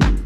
Peace.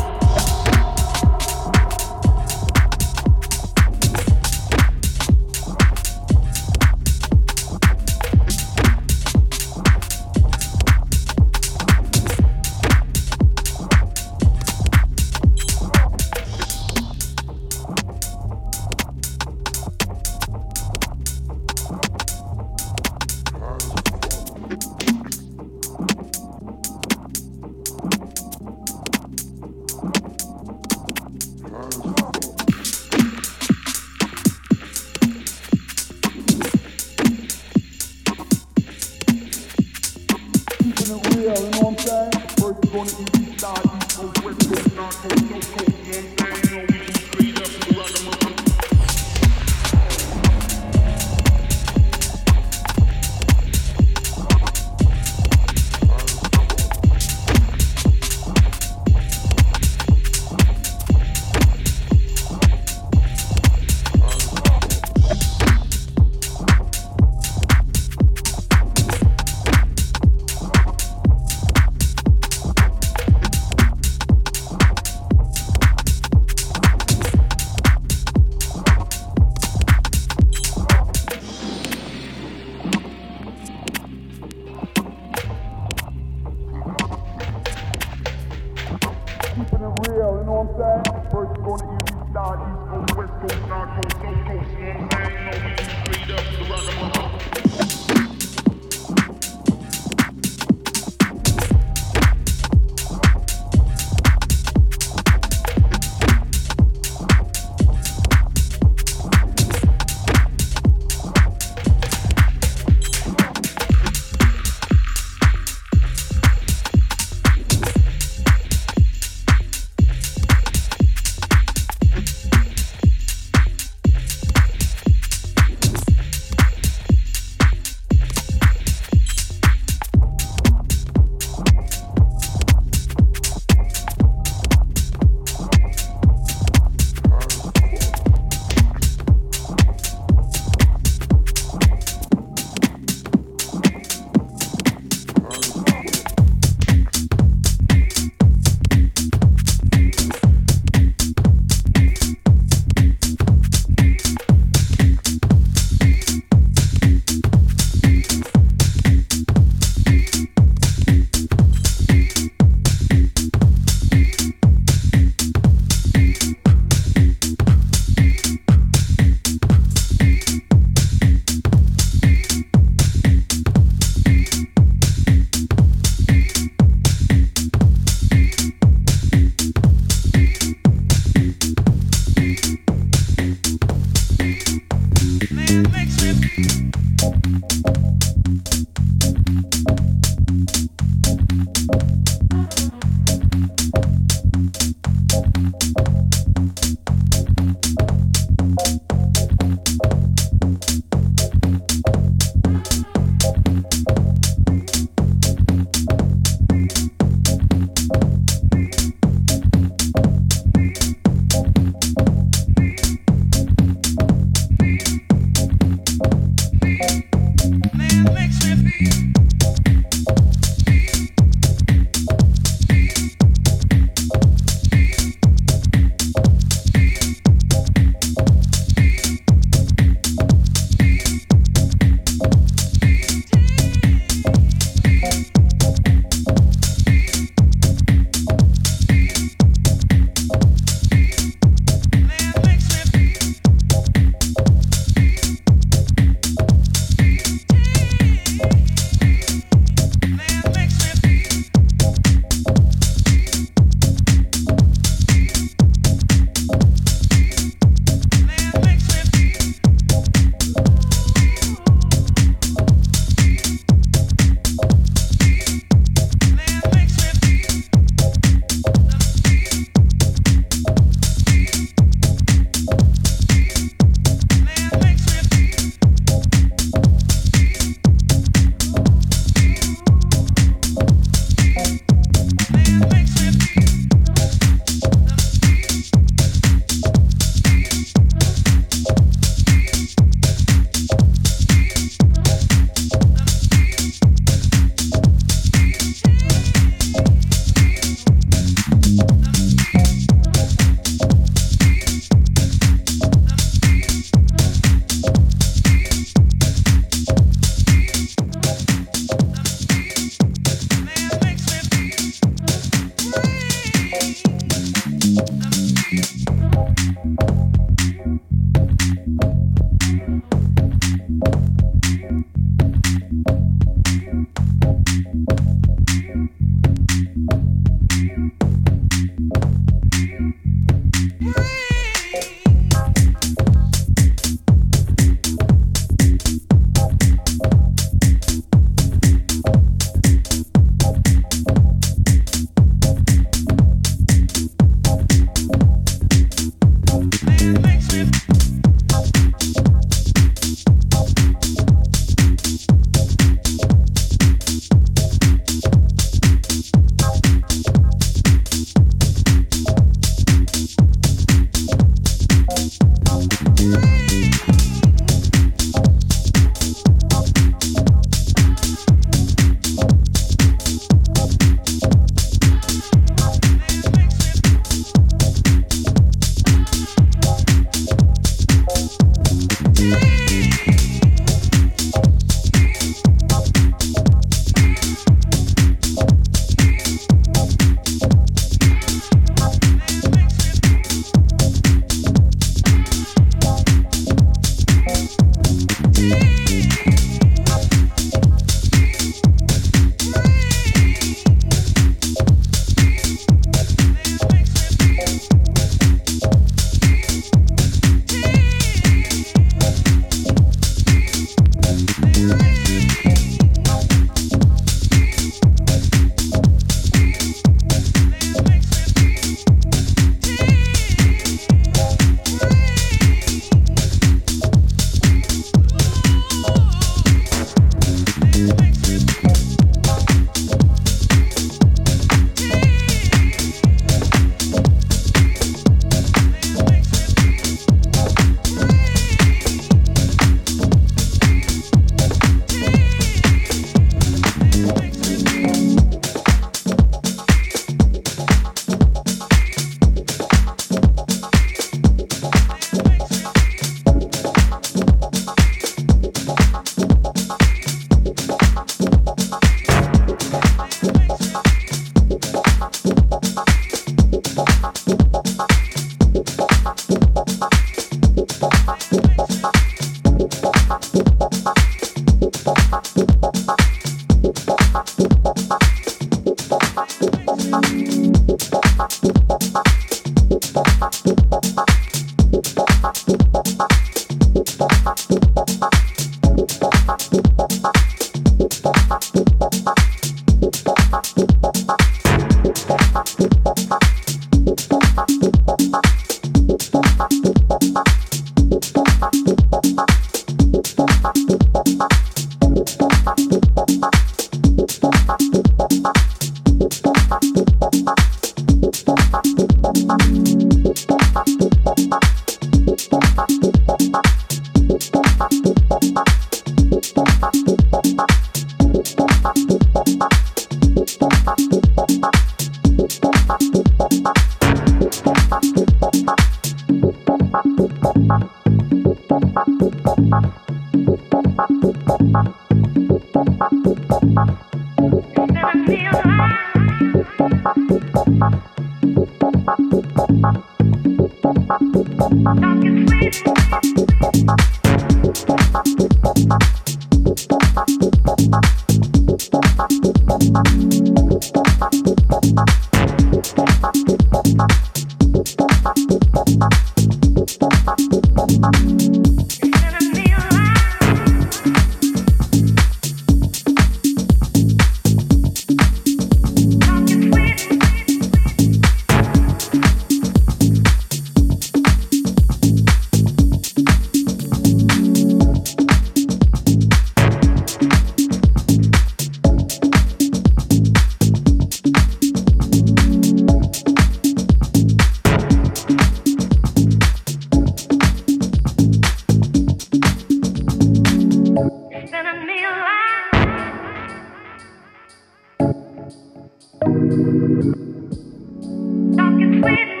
with